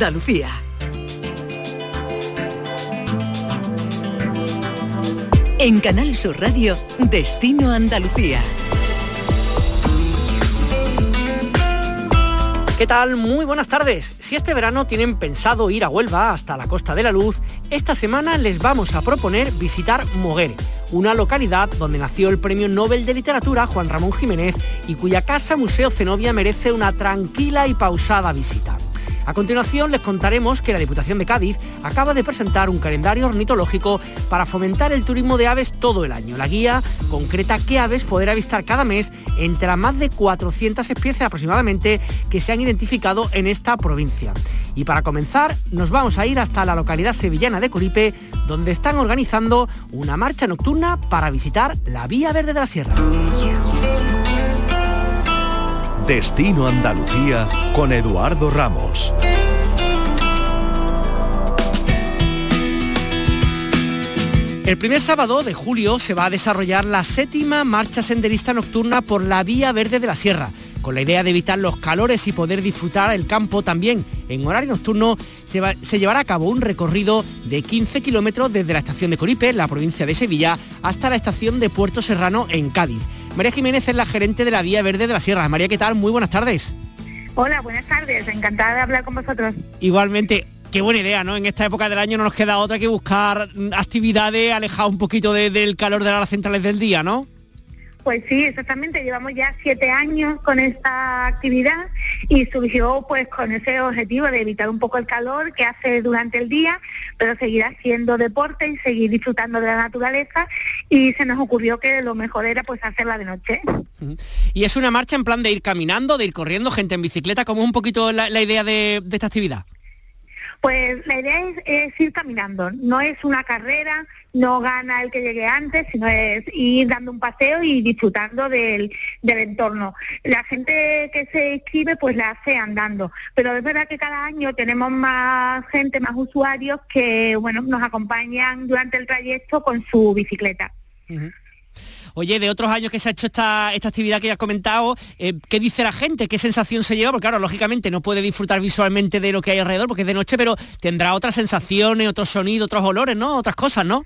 Andalucía. En Canal Sur Radio, Destino Andalucía. ¿Qué tal? Muy buenas tardes. Si este verano tienen pensado ir a Huelva hasta la Costa de la Luz, esta semana les vamos a proponer visitar Moguer, una localidad donde nació el Premio Nobel de Literatura Juan Ramón Jiménez y cuya casa Museo Zenobia merece una tranquila y pausada visita. A continuación les contaremos que la Diputación de Cádiz acaba de presentar un calendario ornitológico para fomentar el turismo de aves todo el año. La guía concreta qué aves poder avistar cada mes entre las más de 400 especies aproximadamente que se han identificado en esta provincia. Y para comenzar nos vamos a ir hasta la localidad sevillana de Coripe, donde están organizando una marcha nocturna para visitar la Vía Verde de la Sierra. Destino Andalucía con Eduardo Ramos. El primer sábado de julio se va a desarrollar la séptima marcha senderista nocturna por la Vía Verde de la Sierra. Con la idea de evitar los calores y poder disfrutar el campo también en horario nocturno, se, llevará a cabo un recorrido de 15 kilómetros desde la estación de Coripe, la provincia de Sevilla, hasta la estación de Puerto Serrano en Cádiz. María Jiménez es la gerente de la Vía Verde de la Sierra. María, ¿qué tal? Muy buenas tardes. Hola, buenas tardes. Encantada de hablar con vosotros. Igualmente, qué buena idea, ¿no? En esta época del año no nos queda otra que buscar actividades alejadas un poquito del calor de las centrales del día, ¿no? Pues sí, exactamente. Llevamos ya siete años con esta actividad y surgió pues con ese objetivo de evitar un poco el calor que hace durante el día, pero seguir haciendo deporte y seguir disfrutando de la naturaleza y se nos ocurrió que lo mejor era pues hacerla de noche. Y es una marcha en plan de ir caminando, de ir corriendo, gente en bicicleta, ¿cómo es un poquito la, idea de esta actividad? Pues la idea es, ir caminando, no es una carrera, no gana el que llegue antes, sino es ir dando un paseo y disfrutando del, entorno. La gente que se inscribe pues la hace andando, pero es verdad que cada año tenemos más gente, más usuarios que bueno nos acompañan durante el trayecto con su bicicleta. Oye, de otros años que se ha hecho esta, esta actividad que ya has comentado, eh, ¿qué dice la gente? ¿Qué sensación se lleva? Porque claro, lógicamente no puede disfrutar visualmente de lo que hay alrededor porque es de noche, pero tendrá otras sensaciones, otros sonidos, otros olores, ¿no? Otras cosas, ¿no?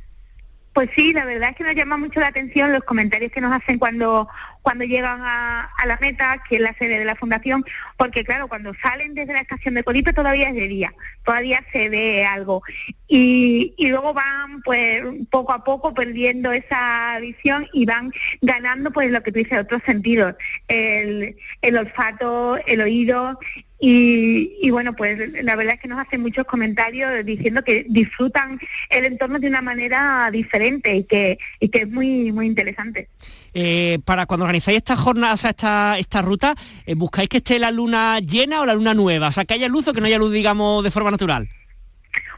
Pues sí, la verdad es que nos llama mucho la atención los comentarios que nos hacen cuando, cuando llegan a, la meta, que es la sede de la fundación, porque claro, cuando salen desde la estación de Coripe todavía es de día, todavía se ve algo. Y, luego van pues poco a poco perdiendo esa visión y van ganando pues lo que tú dices, otros sentidos, el, el olfato, el oído y, bueno, pues la verdad es que nos hacen muchos comentarios diciendo que disfrutan el entorno de una manera diferente y que, y que es muy, muy interesante. Eh, para cuando organizáis esta jornada, o esta, esta ruta, eh, ¿buscáis que esté la luna llena o la luna nueva? O sea, que haya luz o que no haya luz, digamos, de forma natural.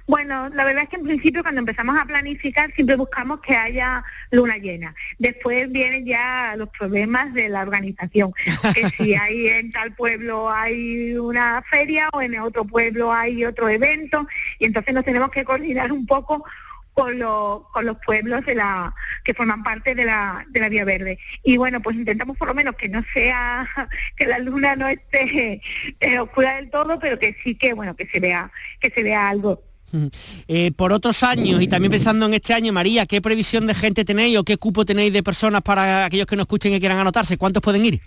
Bueno, la verdad es que en principio cuando empezamos a planificar siempre buscamos que haya luna llena. Después vienen ya los problemas de la organización. que si hay en tal pueblo hay una feria o en otro pueblo hay otro evento y entonces nos tenemos que coordinar un poco con, con los pueblos de la que forman parte de la, de la Vía Verde. Y bueno, pues intentamos por lo menos que no sea, que la luna no esté eh, oscura del todo, pero que sí que, bueno, que se vea, que se vea algo. Eh, por otros años y también pensando en este año, María, ¿qué previsión de gente tenéis o qué cupo tenéis de personas para aquellos que no escuchen y quieran anotarse? ¿Cuántos pueden ir?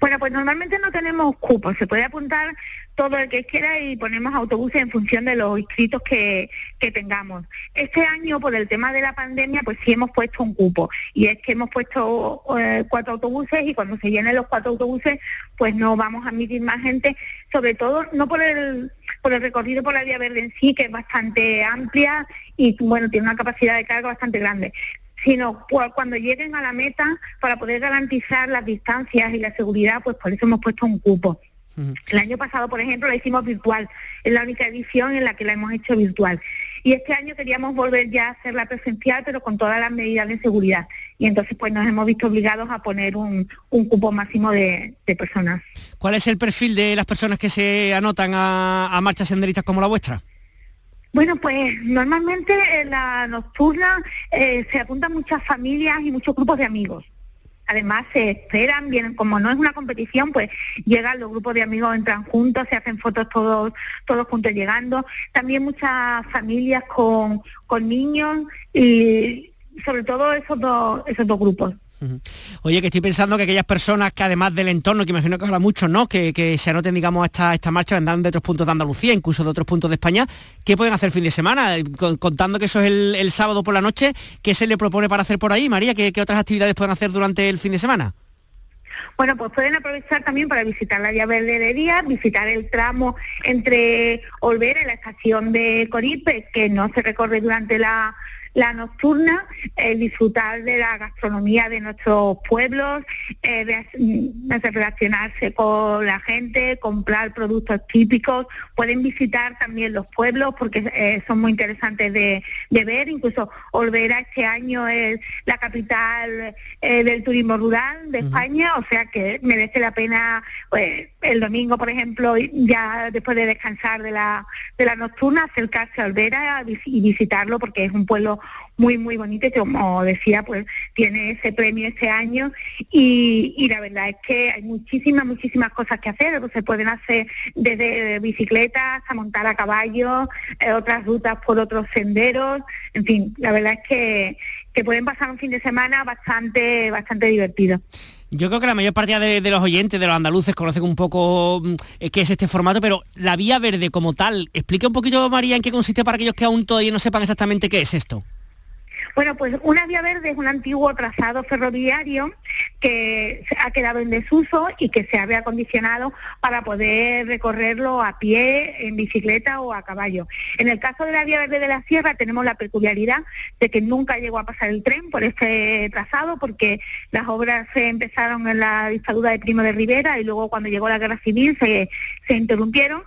Bueno, pues normalmente no tenemos cupos, se puede apuntar todo el que quiera y ponemos autobuses en función de los inscritos que, tengamos. Este año, por el tema de la pandemia, pues sí hemos puesto un cupo y es que hemos puesto eh, cuatro autobuses y cuando se llenen los cuatro autobuses, pues no vamos a admitir más gente, sobre todo no por el, por el recorrido por la vía verde en sí, que es bastante amplia y bueno, tiene una capacidad de carga bastante grande, sino cuando lleguen a la meta para poder garantizar las distancias y la seguridad, pues por eso hemos puesto un cupo. El año pasado, por ejemplo, la hicimos virtual, es la única edición en la que la hemos hecho virtual. Y este año queríamos volver ya a hacerla presencial, pero con todas las medidas de seguridad. Y entonces pues nos hemos visto obligados a poner un, cupo máximo de, personas. ¿Cuál es el perfil de las personas que se anotan a marchas senderistas como la vuestra? Bueno, pues normalmente en la nocturna eh, se apuntan muchas familias y muchos grupos de amigos. Además se esperan, vienen, como no es una competición, pues llegan los grupos de amigos, entran juntos, se hacen fotos todos, todos juntos llegando. También muchas familias con, con niños y sobre todo esos dos, esos dos grupos. Oye, que estoy pensando que aquellas personas que además del entorno, que imagino que habrá muchos, ¿no? Que, se anoten, digamos, esta, esta marcha, vendrán de otros puntos de Andalucía, incluso de otros puntos de España, ¿qué pueden hacer el fin de semana? Contando que eso es el, sábado por la noche, ¿qué se le propone para hacer por ahí, María? ¿Qué, otras actividades pueden hacer durante el fin de semana? Bueno, pues pueden aprovechar también para visitar la llave de día, visitar el tramo entre Olvera y la estación de Coripe, que no se recorre durante la, la nocturna, eh, disfrutar de la gastronomía de nuestros pueblos, eh, de, relacionarse con la gente, comprar productos típicos, pueden visitar también los pueblos porque eh, son muy interesantes de, ver, incluso Olvera este año es la capital del turismo rural de España, o sea que merece la pena pues, el domingo, por ejemplo, ya después de descansar de la, de la nocturna, acercarse a Olvera y visitarlo porque es un pueblo muy, muy bonito y como decía, pues tiene ese premio este año y, la verdad es que hay muchísimas, muchísimas cosas que hacer, pues se pueden hacer desde bicicletas a montar a caballo, eh, otras rutas por otros senderos, en fin, la verdad es que, que pueden pasar un fin de semana bastante, bastante divertido. Yo creo que la mayor parte de, los oyentes, de los andaluces, conocen un poco mm, eh, qué es este formato, pero la vía verde como tal, explique un poquito, María, en qué consiste para aquellos que aún todavía no sepan exactamente qué es esto. Bueno, pues una vía verde es un antiguo trazado ferroviario que ha quedado en desuso y que se ha reacondicionado para poder recorrerlo a pie, en bicicleta o a caballo. En el caso de la vía verde de la sierra tenemos la peculiaridad de que nunca llegó a pasar el tren por este trazado porque las obras se empezaron en la dictadura de Primo de Rivera y luego cuando llegó la guerra civil se, se interrumpieron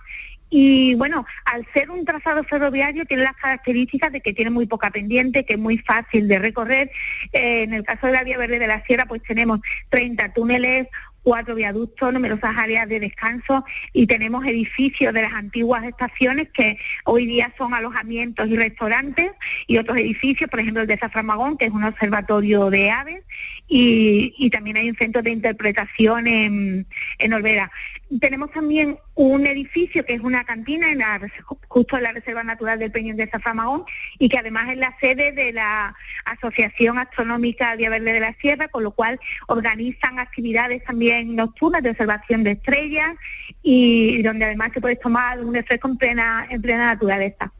y bueno, al ser un trazado ferroviario tiene las características de que tiene muy poca pendiente, que es muy fácil de recorrer. Eh, en el caso de la Vía Verde de la Sierra, pues tenemos 30 túneles, cuatro viaductos, numerosas áreas de descanso y tenemos edificios de las antiguas estaciones que hoy día son alojamientos y restaurantes y otros edificios, por ejemplo el de Zaframagón, que es un observatorio de aves y, también hay un centro de interpretación en, en Olvera. Tenemos también un edificio que es una cantina en la, justo en la Reserva Natural del Peñón de Zaframagón y que además es la sede de la Asociación Astronómica Vía Verde de la Sierra, con lo cual organizan actividades también nocturnas de observación de estrellas y donde además se puede tomar un refresco en plena, en plena naturaleza.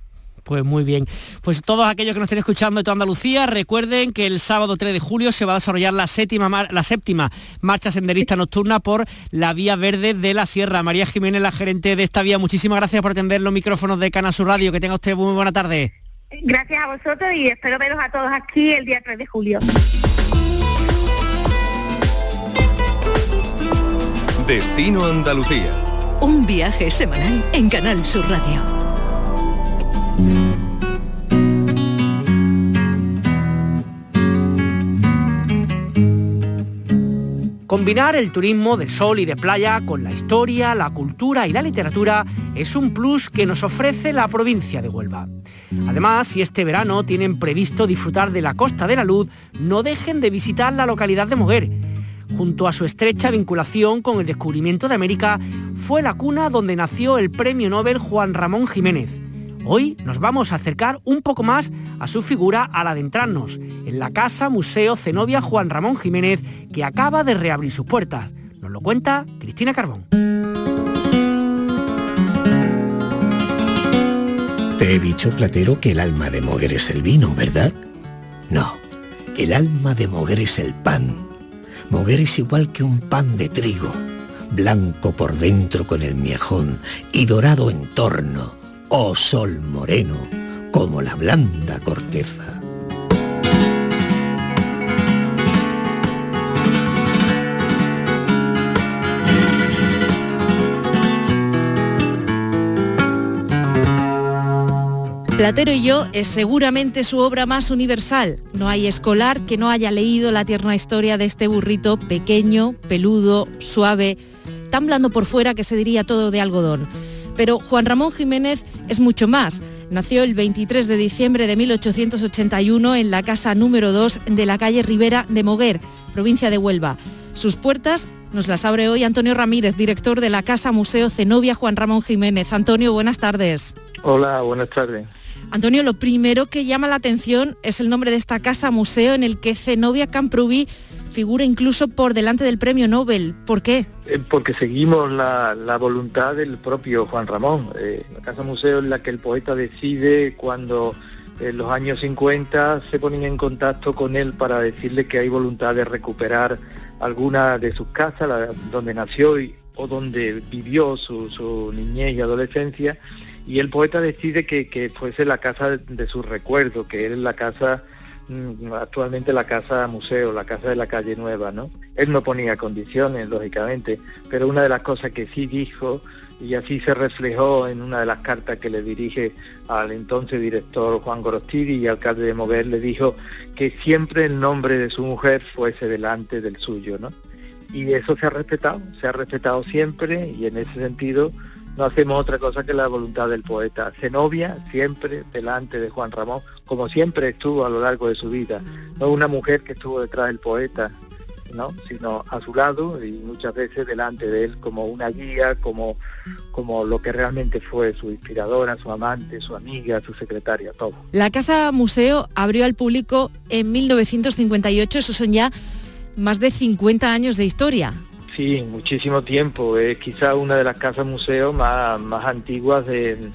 Pues muy bien. Pues todos aquellos que nos estén escuchando de toda Andalucía, recuerden que el sábado 3 de julio se va a desarrollar la séptima, la séptima marcha senderista nocturna por la Vía Verde de la Sierra. María Jiménez, la gerente de esta vía, muchísimas gracias por atender los micrófonos de Cana Sur Radio. Que tenga usted muy buena tarde. Gracias a vosotros y espero veros a todos aquí el día 3 de julio. Destino Andalucía. Un viaje semanal en Canal Sur Radio. Combinar el turismo de sol y de playa con la historia, la cultura y la literatura es un plus que nos ofrece la provincia de Huelva. Además, si este verano tienen previsto disfrutar de la Costa de la Luz, no dejen de visitar la localidad de Moguer. Junto a su estrecha vinculación con el descubrimiento de América, fue la cuna donde nació el premio Nobel Juan Ramón Jiménez Hoy nos vamos a acercar un poco más a su figura al adentrarnos en la Casa Museo Zenobia Juan Ramón Jiménez que acaba de reabrir sus puertas. Nos lo cuenta Cristina Carbón. Te he dicho, Platero, que el alma de Moguer es el vino, ¿verdad? No, el alma de Moguer es el pan. Moguer es igual que un pan de trigo, blanco por dentro con el miejón y dorado en torno oh sol moreno, como la blanda corteza. Platero y yo es seguramente su obra más universal. No hay escolar que no haya leído la tierna historia de este burrito pequeño, peludo, suave, tan blando por fuera que se diría todo de algodón. Pero Juan Ramón Jiménez es mucho más. Nació el 23 de diciembre de 1881 en la casa número 2 de la calle Rivera de Moguer, provincia de Huelva. Sus puertas nos las abre hoy Antonio Ramírez, director de la Casa Museo Zenobia Juan Ramón Jiménez. Antonio, buenas tardes. Hola, buenas tardes. Antonio, lo primero que llama la atención es el nombre de esta casa museo en el que Zenobia Camprubí figura incluso por delante del premio Nobel. ¿Por qué? Eh, porque seguimos la, voluntad del propio Juan Ramón. Eh, la casa museo es la que el poeta decide cuando en los años 50 se ponen en contacto con él para decirle que hay voluntad de recuperar alguna de sus casas, donde nació y, o donde vivió su, su niñez y adolescencia y el poeta decide que, fuese la casa de, su recuerdo, que es la casa, actualmente la casa museo, la casa de la calle nueva, ¿no? Él no ponía condiciones, lógicamente, pero una de las cosas que sí dijo, y así se reflejó en una de las cartas que le dirige al entonces director Juan Gorostiri y alcalde de Moguer, le dijo que siempre el nombre de su mujer fuese delante del suyo, ¿no? Y eso se ha respetado, se ha respetado siempre y en ese sentido no hacemos otra cosa que la voluntad del poeta. Zenobia siempre delante de Juan Ramón, como siempre estuvo a lo largo de su vida. No una mujer que estuvo detrás del poeta, ¿no? sino a su lado y muchas veces delante de él como una guía, como, como lo que realmente fue su inspiradora, su amante, su amiga, su secretaria, todo. La Casa Museo abrió al público en 1958, esos son ya más de 50 años de historia. Sí, muchísimo tiempo. Es quizá una de las casas museo más, antiguas de,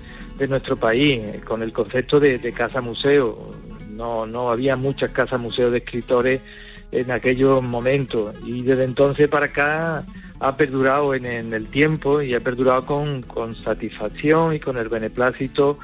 nuestro país, con el concepto de, casa museo. No, no había muchas casas museo de escritores en aquellos momentos y desde entonces para acá ha perdurado en, el tiempo y ha perdurado con, satisfacción y con el beneplácito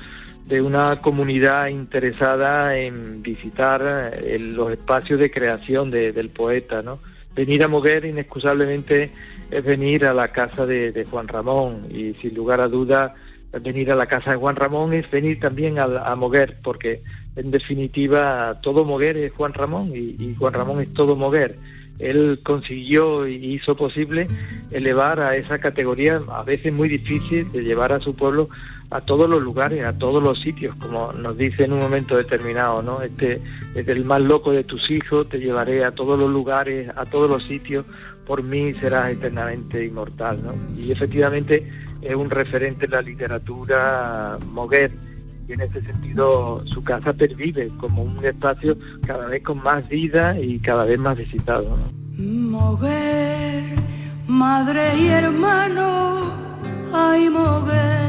de una comunidad interesada en visitar eh, los espacios de creación del poeta, ¿no? Venir a Moguer inexcusablemente es venir a la casa de, Juan Ramón y sin lugar a duda venir a la casa de Juan Ramón es venir también a, Moguer porque en definitiva todo Moguer es Juan Ramón y, Juan Ramón es todo Moguer. Él consiguió y hizo posible elevar a esa categoría a veces muy difícil de llevar a su pueblo a todos los lugares, a todos los sitios, como nos dice en un momento determinado, ¿no? Este es el más loco de tus hijos, te llevaré a todos los lugares, a todos los sitios, por mí serás eternamente inmortal, ¿no? Y efectivamente es un referente en la literatura Moguer, y en ese sentido su casa pervive como un espacio cada vez con más vida y cada vez más visitado. Moguer, madre y hermano, ay Moguer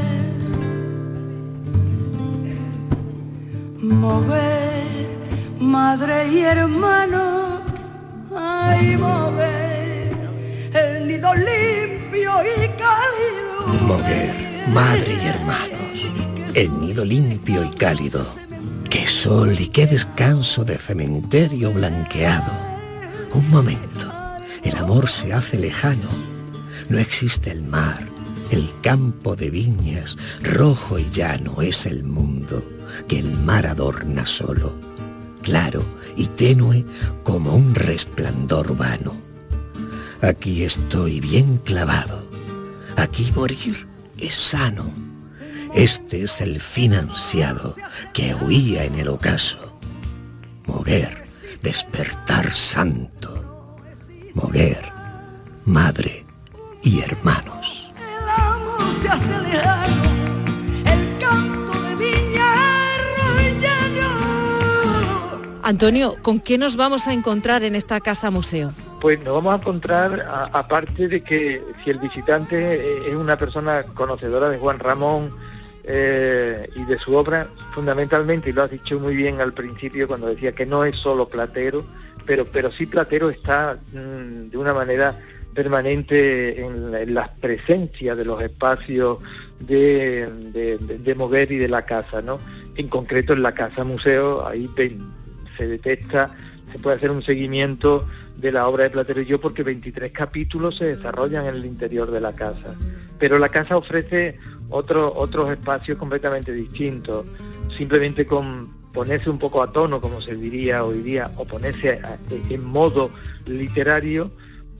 Mover, madre y hermano, ay, mover, el nido limpio y cálido. Mover, madre y hermanos, el nido limpio y cálido. Qué sol y qué descanso de cementerio blanqueado. Un momento, el amor se hace lejano. No existe el mar, el campo de viñas, rojo y llano es el mundo que el mar adorna solo, claro y tenue como un resplandor vano. Aquí estoy bien clavado, aquí morir es sano. Este es el fin ansiado que huía en el ocaso. Moguer, despertar santo. Moguer, madre y hermanos. Antonio, ¿con qué nos vamos a encontrar en esta casa museo? Pues nos vamos a encontrar, aparte de que si el visitante eh, es una persona conocedora de Juan Ramón eh, y de su obra, fundamentalmente, y lo has dicho muy bien al principio cuando decía que no es solo Platero, pero, pero sí Platero está mm, de una manera permanente en, las presencias de los espacios de, de, mover y de la casa, ¿no? En concreto en la casa museo, ahí se detecta, se puede hacer un seguimiento de la obra de Platero y yo porque 23 capítulos se desarrollan en el interior de la casa. Pero la casa ofrece otro, otros espacios completamente distintos, simplemente con ponerse un poco a tono, como se diría hoy día, o ponerse en modo literario,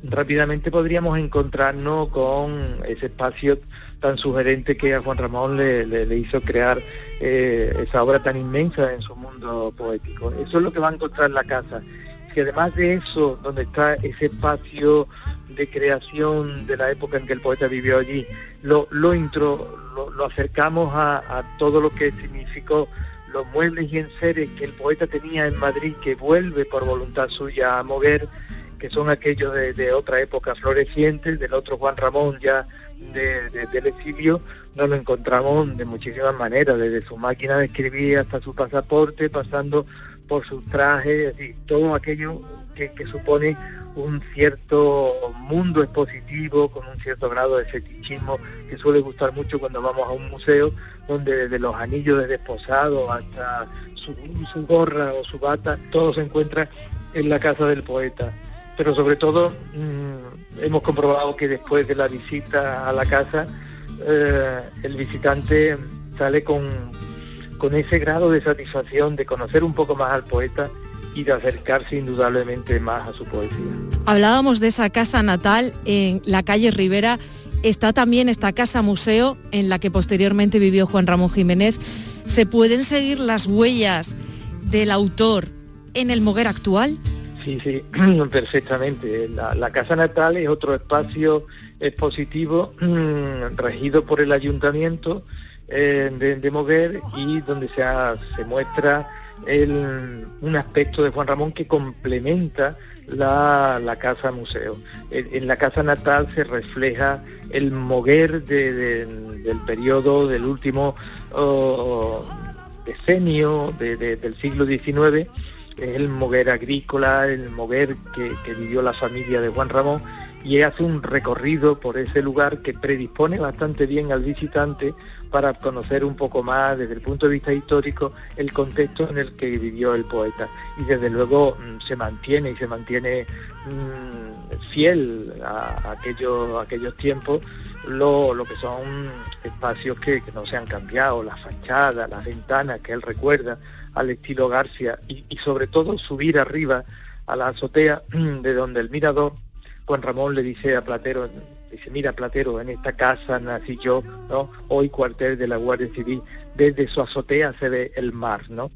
rápidamente podríamos encontrarnos con ese espacio tan sugerente que a Juan Ramón le, hizo crear eh, esa obra tan inmensa en su mundo poético. Eso es lo que va a encontrar la casa, porque además de eso, donde está ese espacio de creación de la época en que el poeta vivió allí, lo, lo, intro, lo, acercamos a, todo lo que significó los muebles y enseres que el poeta tenía en Madrid, que vuelve por voluntad suya a mover, que son aquellos de, otra época floreciente, del otro Juan Ramón ya de, del exilio, nos lo encontramos de muchísimas maneras, desde su máquina de escribir hasta su pasaporte, pasando por sus trajes, y todo aquello que, supone un cierto mundo expositivo con un cierto grado de fetichismo que suele gustar mucho cuando vamos a un museo donde desde los anillos de desposado hasta su, gorra o su bata todo se encuentra en la casa del poeta. Pero sobre todo mm, hemos comprobado que después de la visita a la casa eh, el visitante sale con, con ese grado de satisfacción de conocer un poco más al poeta y de acercarse indudablemente más a su poesía. Hablábamos de esa casa natal en la calle Rivera. Está también esta casa museo en la que posteriormente vivió Juan Ramón Jiménez. ¿Se pueden seguir las huellas del autor en el Moguer actual? Sí, sí, perfectamente. La, Casa Natal es otro espacio expositivo regido por el ayuntamiento eh, de, Moguer y donde se, se muestra un aspecto de Juan Ramón que complementa la, casa museo. En, la casa natal se refleja el moguer del periodo del último oh, decenio del siglo XIX el moguer agrícola, el moguer que, vivió la familia de Juan Ramón, y hace un recorrido por ese lugar que predispone bastante bien al visitante para conocer un poco más desde el punto de vista histórico el contexto en el que vivió el poeta. Y desde luego mm, se mantiene y se mantiene mm, fiel a, aquellos, aquellos tiempos lo, que son espacios que, que no se han cambiado, las fachadas, las ventanas que él recuerda, al estilo García y, sobre todo subir arriba a la azotea de donde el mirador, Juan Ramón le dice a Platero, dice, mira Platero, en esta casa nací yo, ¿no? Hoy cuartel de la Guardia Civil, desde su azotea se ve el mar, ¿no?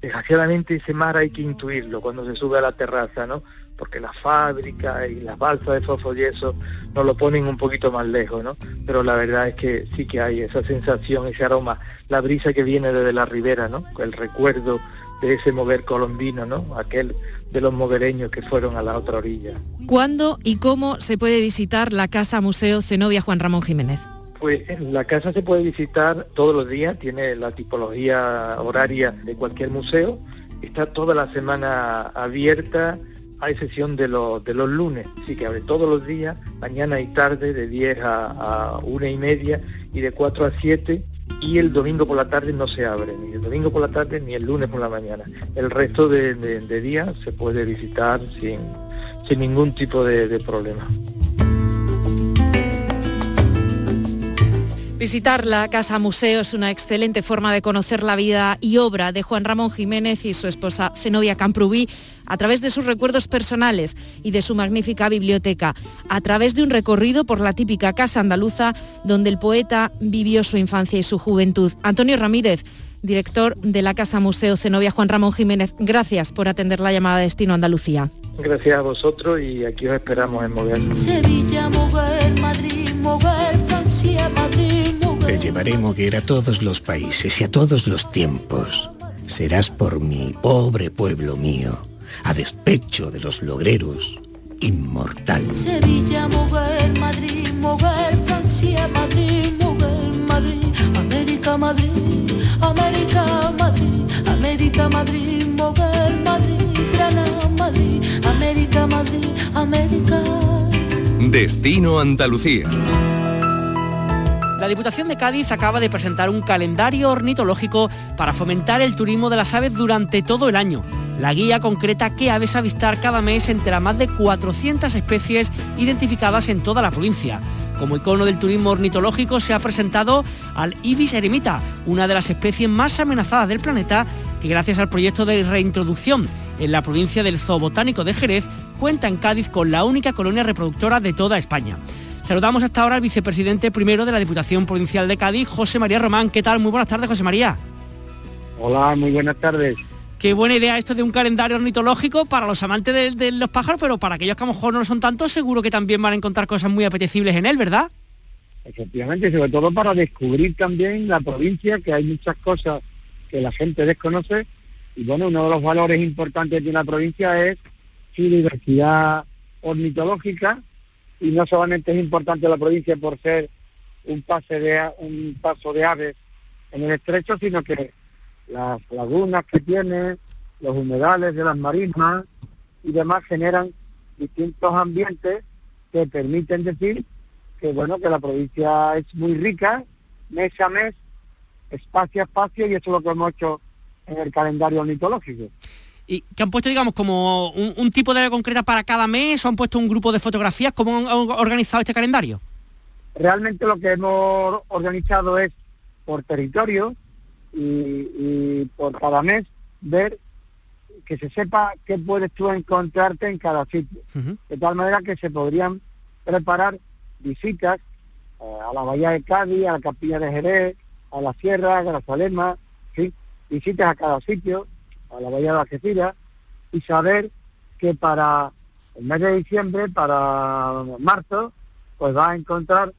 Desgraciadamente ese mar hay que intuirlo cuando se sube a la terraza, ¿no? porque la fábrica y las balsas de fosfoyeso nos lo ponen un poquito más lejos, ¿no? Pero la verdad es que sí que hay esa sensación, ese aroma, la brisa que viene desde la ribera, ¿no? El recuerdo de ese mover colombino, ¿no? Aquel de los movereños que fueron a la otra orilla. ¿Cuándo y cómo se puede visitar la Casa Museo Zenobia Juan Ramón Jiménez? Pues la casa se puede visitar todos los días, tiene la tipología horaria de cualquier museo, está toda la semana abierta, a excepción de, los de los lunes, sí que abre todos los días, mañana y tarde, de 10 a, una y media y de 4 a 7, y el domingo por la tarde no se abre, ni el domingo por la tarde ni el lunes por la mañana. El resto de, días se puede visitar sin, sin ningún tipo de problema. Visitar la Casa Museo es una excelente forma de conocer la vida y obra de Juan Ramón Jiménez y su esposa Zenobia Camprubí a través de sus recuerdos personales y de su magnífica biblioteca, a través de un recorrido por la típica casa andaluza donde el poeta vivió su infancia y su juventud. Antonio Ramírez, director de la Casa Museo Zenobia Juan Ramón Jiménez, gracias por atender la llamada de Destino Andalucía. Gracias a vosotros y aquí os esperamos en Mover. Sevilla, Mover, Madrid, Mover, llevaré moguer a todos los países y a todos los tiempos. Serás por mi pobre pueblo mío, a despecho de los logreros, inmortal. Sevilla, Moguer, Madrid, Moguer, Francia, Madrid, Moguer, Madrid, América, Madrid, América, Madrid, América, Madrid, Moguer, Madrid, Granada, Madrid, América, Madrid, América. Destino Andalucía. La Diputación de Cádiz acaba de presentar un calendario ornitológico para fomentar el turismo de las aves durante todo el año. La guía concreta qué aves avistar cada mes entre las más de 400 especies identificadas en toda la provincia. Como icono del turismo ornitológico se ha presentado al ibis eremita, una de las especies más amenazadas del planeta, que gracias al proyecto de reintroducción en la provincia del Zoobotánico de Jerez, cuenta en Cádiz con la única colonia reproductora de toda España. Saludamos hasta ahora al vicepresidente primero de la Diputación Provincial de Cádiz, José María Román. ¿Qué tal? Muy buenas tardes, José María. Hola, muy buenas tardes. Qué buena idea esto de un calendario ornitológico para los amantes de, de los pájaros, pero para aquellos que a lo mejor no lo son tanto, seguro que también van a encontrar cosas muy apetecibles en él, ¿verdad? Efectivamente, sobre todo para descubrir también la provincia, que hay muchas cosas que la gente desconoce. Y bueno, uno de los valores importantes de una provincia es su diversidad ornitológica. Y no solamente es importante la provincia por ser un pase un paso de aves en el estrecho, sino que las lagunas que tiene, los humedales de las marismas y demás generan distintos ambientes que permiten decir que bueno que la provincia es muy rica mes a mes espacio a espacio y eso es lo que hemos hecho en el calendario ornitológico Y que han puesto, digamos, como un, un tipo de área concreta para cada mes o han puesto un grupo de fotografías. ¿Cómo han organizado este calendario? realmente lo que hemos organizado es por territorio y, y por cada mes ver que se sepa qué puedes tú encontrarte en cada sitio de tal manera que se podrían preparar visitas eh, a la Bahía de Cádiz, a la Capilla de Jerez, a la Sierra, a Grazalema, ¿sí? visitas a cada sitio, a la Bahía de Algeciras, y saber que para el mes de diciembre, para marzo, pues va a encontrar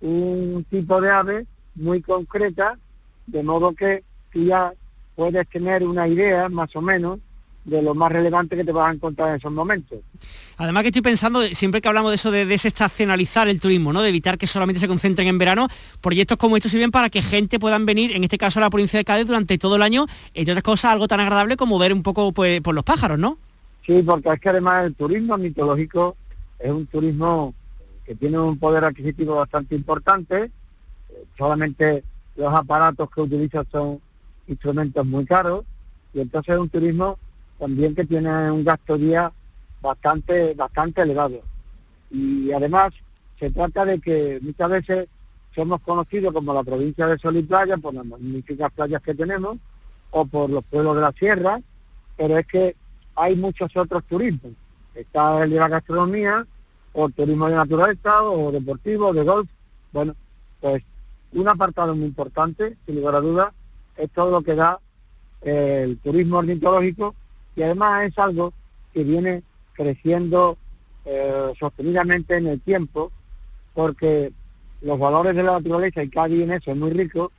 un tipo de ave muy concreta, de modo que tú ya puedes tener una idea más o menos de lo más relevante que te vas a encontrar en esos momentos. Además que estoy pensando, siempre que hablamos de eso de desestacionalizar el turismo, ¿no? De evitar que solamente se concentren en verano, proyectos como estos sirven para que gente puedan venir, en este caso a la provincia de Cádiz, durante todo el año, entre otras cosas, algo tan agradable como ver un poco pues, por los pájaros, ¿no? Sí, porque es que además el turismo mitológico es un turismo que tiene un poder adquisitivo bastante importante. Eh, Solamente los aparatos que utilizan son instrumentos muy caros y entonces es un turismo también que tiene un gasto día bastante bastante elevado. Y además se trata de que muchas veces somos conocidos como la provincia de Sol y Playa por las magníficas playas que tenemos o por los pueblos de la sierra, pero es que hay muchos otros turismos. Está el de la gastronomía, o turismo de naturaleza, o deportivo, de golf. Bueno, pues un apartado muy importante, sin lugar a dudas, es todo lo que da eh, el turismo ornitológico y además es algo que viene creciendo eh, sostenidamente en el tiempo porque los valores de la naturaleza y Cádiz en eso es muy rico,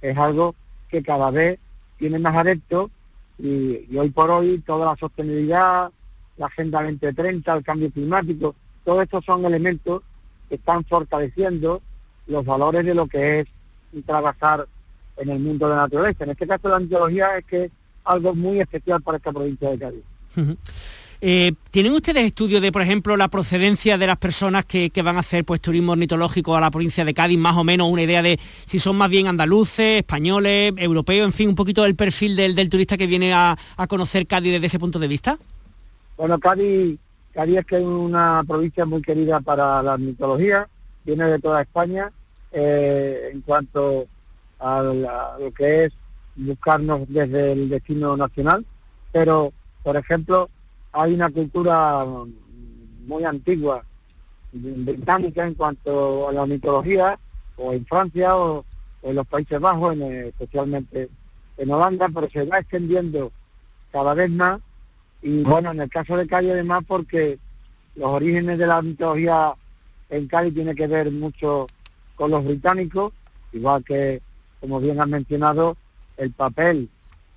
es algo que cada vez tiene más adeptos y, y hoy por hoy toda la sostenibilidad, la Agenda 2030, el cambio climático, todos estos son elementos que están fortaleciendo los valores de lo que es trabajar en el mundo de la naturaleza. En este caso la antología es que algo muy especial para esta provincia de Cádiz. Eh, ¿Tienen ustedes estudios de, por ejemplo, la procedencia de las personas que, que van a hacer pues turismo ornitológico a la provincia de Cádiz? Más o menos una idea de si son más bien andaluces, españoles, europeos, en fin, un poquito del perfil del, del turista que viene a, a conocer Cádiz desde ese punto de vista. Bueno, Cádiz, Cádiz es que es una provincia muy querida para la mitología, viene de toda España, eh, en cuanto a, la- a lo que es buscarnos desde el destino nacional, pero, por ejemplo, hay una cultura muy antigua británica en cuanto a la mitología, o en Francia o, en los Países Bajos, en, especialmente en Holanda, pero se va extendiendo cada vez más y bueno, en el caso de Cádiz además porque los orígenes de la mitología en Cádiz tiene que ver mucho con los británicos, igual que, como bien has mencionado, el papel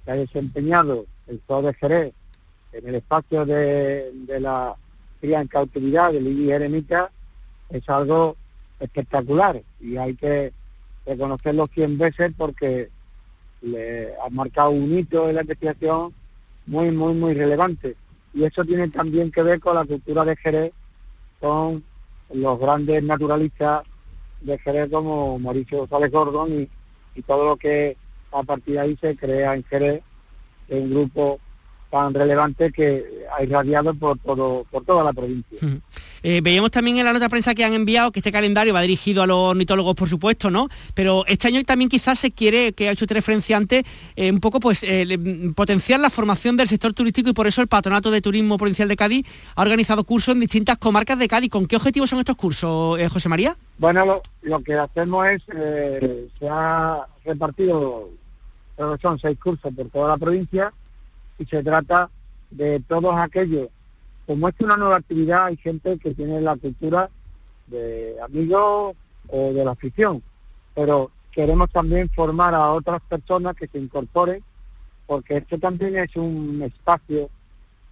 que ha desempeñado el Zoo de Jerez en el espacio de, la cría en cautividad de Lili Eremita es algo espectacular y hay que reconocerlo 100 veces porque le ha marcado un hito en la investigación muy, muy, muy relevante. Y eso tiene también que ver con la cultura de Jerez, con los grandes naturalistas de Jerez como Mauricio González Gordon y todo lo que a partir de ahí se crea en Jerez, un grupo tan relevante que ha irradiado por todo por toda la provincia. Eh, veíamos también en la nota de prensa que han enviado que este calendario va dirigido a los ornitólogos, por supuesto, ¿no? Pero este año también quizás se quiere, que ha hecho usted referencia antes, eh, un poco pues eh, mm, potenciar la formación del sector turístico y por eso el Patronato de Turismo Provincial de Cádiz ha organizado cursos en distintas comarcas de Cádiz. ¿Con qué objetivos son estos cursos, José María? Bueno, lo, lo que hacemos es, se ha repartido, son seis cursos por toda la provincia, y se trata de todos aquellos, como es una nueva actividad, hay gente que tiene la cultura de amigos o de la afición, pero queremos también formar a otras personas que se incorporen, porque esto también es un espacio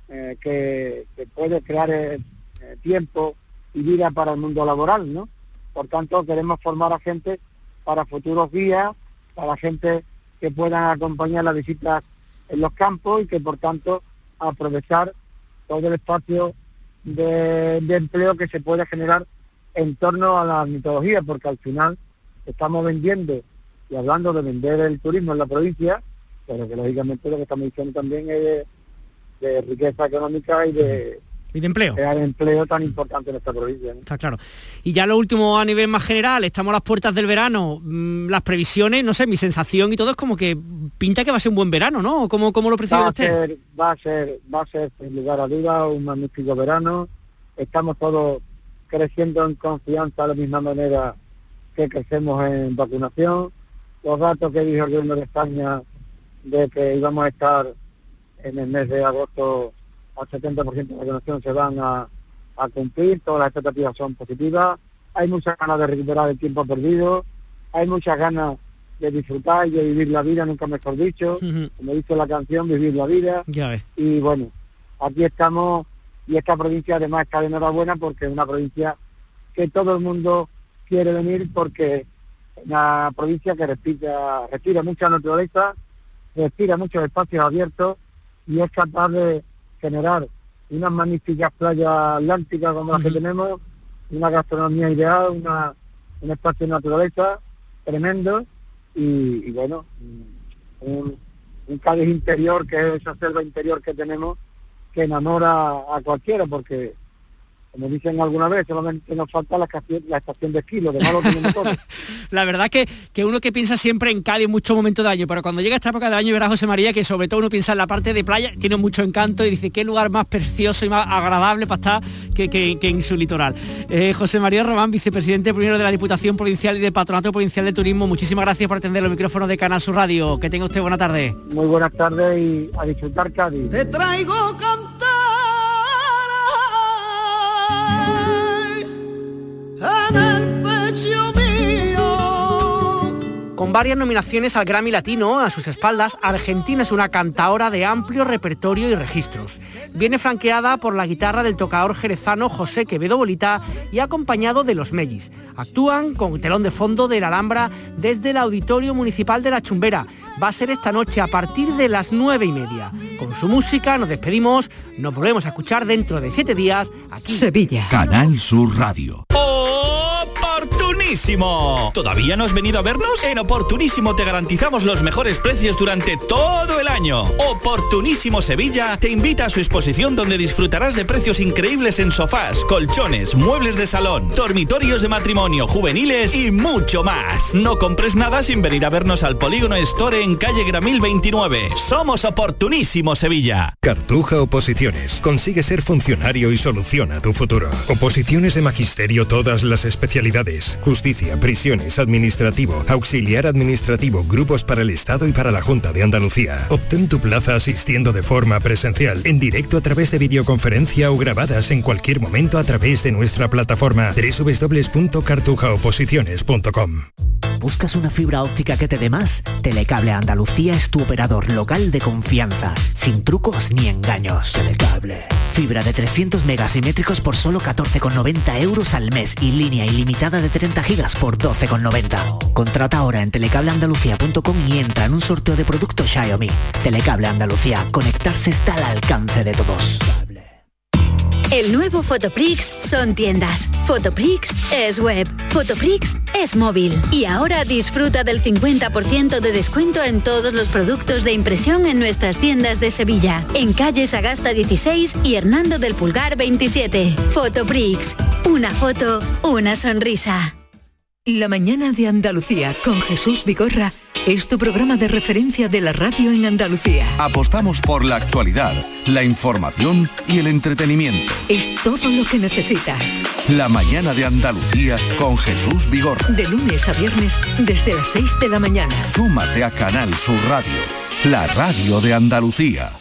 eh, que, puede crear eh, eh, tiempo y vida para el mundo laboral, ¿no? Por tanto, queremos formar a gente para futuros días, para gente que puedan acompañar las visitas en los campos y que, por tanto, aprovechar todo el espacio de, empleo que se puede generar en torno a la mitología, porque al final estamos vendiendo y hablando de vender el turismo en la provincia, pero que lógicamente lo que estamos diciendo también es de, riqueza económica y de, y de empleo. Crear empleo tan importante en esta provincia. Está claro. Y ya lo último a nivel más general, estamos a las puertas del verano, mm, las previsiones, no sé, mi sensación y todo es como que pinta que va a ser un buen verano, ¿no? ¿Cómo, cómo lo percibe usted? va a ser, va a ser, sin lugar a duda, un magnífico verano. Estamos todos creciendo en confianza de la misma manera que crecemos en vacunación. Los datos que dijo el gobierno de España de que íbamos a estar en el mes de agosto al 70% de vacunación se van a, cumplir, todas las expectativas son positivas, hay muchas ganas de recuperar el tiempo perdido, hay muchas ganas de disfrutar y de vivir la vida, nunca mejor dicho, como dice la canción, vivir la vida. Y bueno, aquí estamos y esta provincia además está de enhorabuena porque es una provincia que todo el mundo quiere venir porque es una provincia que respira, respira mucha naturaleza, respira muchos espacios abiertos y es capaz de generar unas magníficas playas atlánticas como las que tenemos, una gastronomía ideal, una, un espacio de naturaleza tremendo y, bueno, un, un Cádiz interior que es esa selva interior que tenemos que enamora a cualquiera porque como dicen alguna vez, solamente nos falta la estación, de esquí, lo demás lo tenemos todo. la verdad que, que uno que piensa siempre en Cádiz en muchos momentos de año, pero cuando llega esta época de año verá José María que sobre todo uno piensa en la parte de playa, tiene mucho encanto y dice qué lugar más precioso y más agradable para estar que, en su litoral. Eh, José María Román, vicepresidente primero de la Diputación Provincial y del Patronato Provincial de Turismo, muchísimas gracias por atender los micrófonos de Canal Sur Radio. Que tenga usted buena tarde. Muy buenas tardes y a disfrutar Cádiz. Te traigo cantar Con varias nominaciones al Grammy Latino a sus espaldas, Argentina es una cantaora de amplio repertorio y registros. Viene franqueada por la guitarra del tocador jerezano José Quevedo Bolita y acompañado de los Mellis. Actúan con telón de fondo de la Alhambra desde el Auditorio Municipal de La Chumbera. Va a ser esta noche a partir de las nueve y media. Con su música nos despedimos, nos volvemos a escuchar dentro de siete días aquí. Sevilla. Canal Sur Radio. ¡Oportunísimo! ¿Todavía no has venido a vernos? En Oportunísimo te garantizamos los mejores precios durante todo el año. Oportunísimo Sevilla te invita a su exposición donde disfrutarás de precios increíbles en sofás, colchones, muebles de salón, dormitorios de matrimonio, juveniles y mucho más. No compres nada sin venir a vernos al Polígono Store en calle Gramil 29. Somos Oportunísimo Sevilla. Cartuja Oposiciones. Consigue ser funcionario y soluciona tu futuro. Oposiciones de magisterio todas las especialidades justicia, prisiones, administrativo, auxiliar administrativo, grupos para el Estado y para la Junta de Andalucía. Obtén tu plaza asistiendo de forma presencial, en directo a través de videoconferencia o grabadas en cualquier momento a través de nuestra plataforma www.cartujaoposiciones.com. ¿Buscas una fibra óptica que te dé más? Telecable Andalucía es tu operador local de confianza, sin trucos ni engaños. Telecable. Fibra de 300 megasimétricos por solo 14,90 euros al mes y línea ilimitada de 30 gigas por 12,90. Contrata ahora en telecableandalucía.com y entra en un sorteo de productos Xiaomi. Telecable Andalucía, conectarse está al alcance de todos. El nuevo Fotoprix son tiendas. Fotoprix es web. Fotoprix es móvil. Y ahora disfruta del 50% de descuento en todos los productos de impresión en nuestras tiendas de Sevilla. En calle Sagasta 16 y Hernando del Pulgar 27. Fotoprix. Una foto, una sonrisa. La mañana de Andalucía con Jesús Vigorra es tu programa de referencia de la radio en Andalucía. Apostamos por la actualidad, la información y el entretenimiento. Es todo lo que necesitas. La mañana de Andalucía con Jesús Vigorra. De lunes a viernes desde las 6 de la mañana. Súmate a Canal Sur Radio, la radio de Andalucía.